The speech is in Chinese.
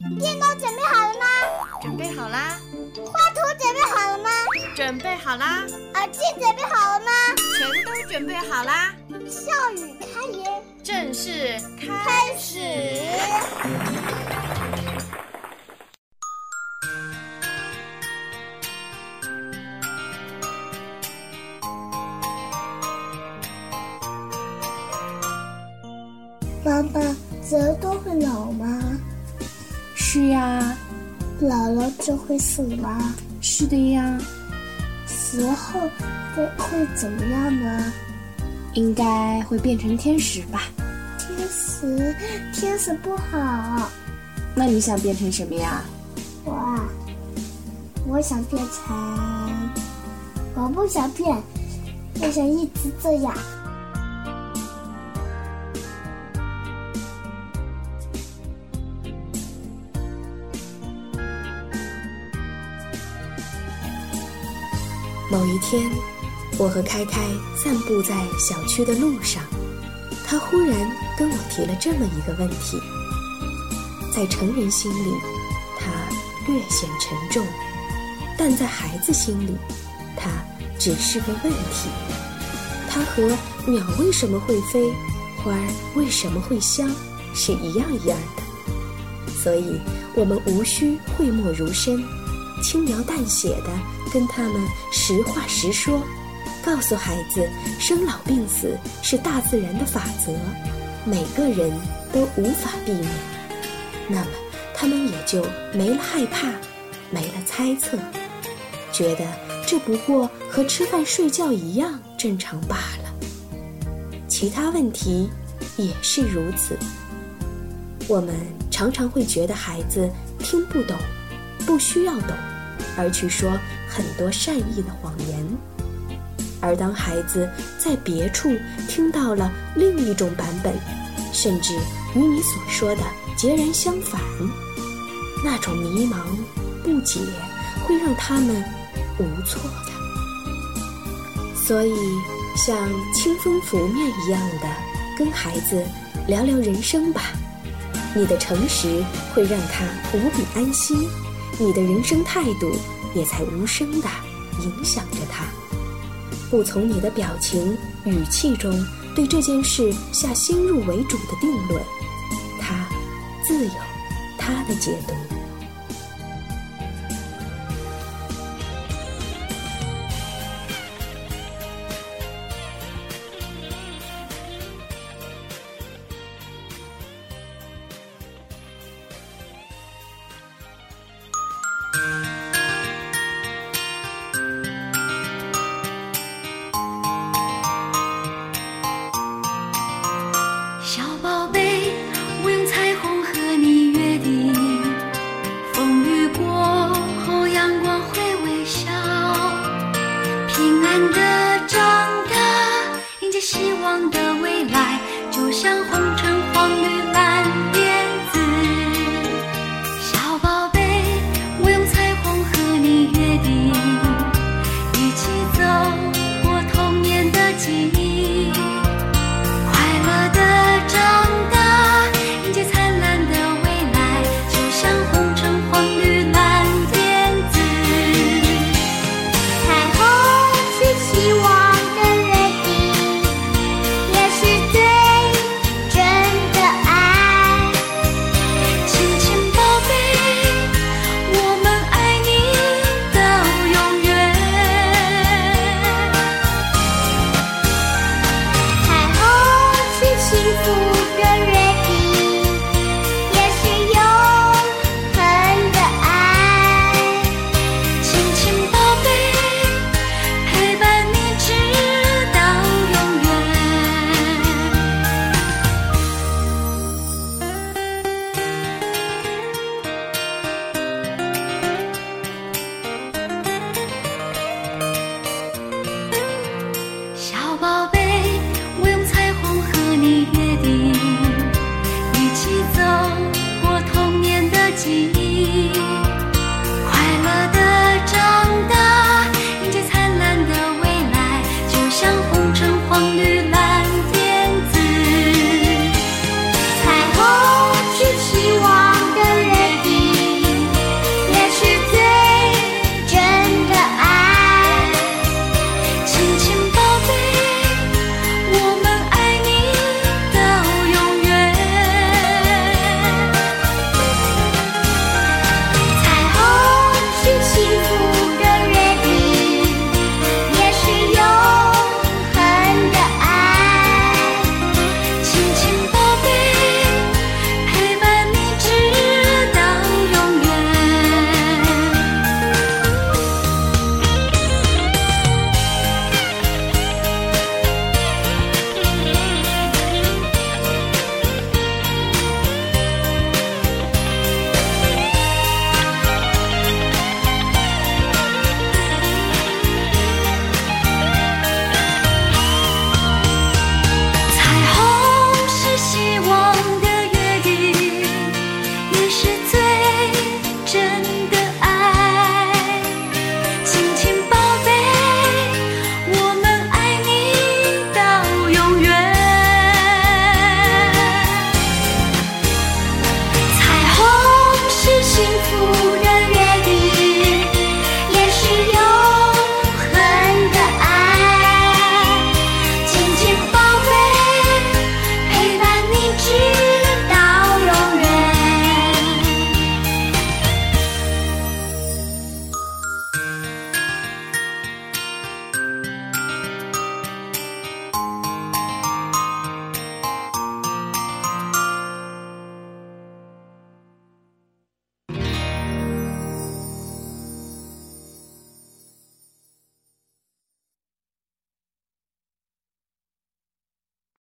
电脑准备好了吗？准备好啦。画图准备好了吗？准备好啦。耳机准备好了吗？全都准备好啦。笑语开言，正式开始。妈妈，人都会老吗？是呀。老了就会死吗？是的呀。死后会会怎么样呢？应该会变成天使吧。天使，天使不好。那你想变成什么呀？我啊，我想变成……我不想变，我想一直这样。某一天，我和开开散步在小区的路上，他忽然跟我提了这么一个问题：在成人心里，它略显沉重；但在孩子心里，它只是个问题。它和鸟为什么会飞，花儿为什么会香是一样一样的。所以，我们无需讳莫如深，轻描淡写的。跟他们实话实说，告诉孩子生老病死是大自然的法则，每个人都无法避免。那么他们也就没了害怕，没了猜测，觉得这不过和吃饭睡觉一样正常罢了。其他问题也是如此。我们常常会觉得孩子听不懂，不需要懂。而去说很多善意的谎言，而当孩子在别处听到了另一种版本，甚至与你所说的截然相反，那种迷茫、不解会让他们无措的。所以，像清风拂面一样的跟孩子聊聊人生吧，你的诚实会让他无比安心。你的人生态度也在无声的影响着他，不从你的表情、语气中对这件事下先入为主的定论，他自有他的解读。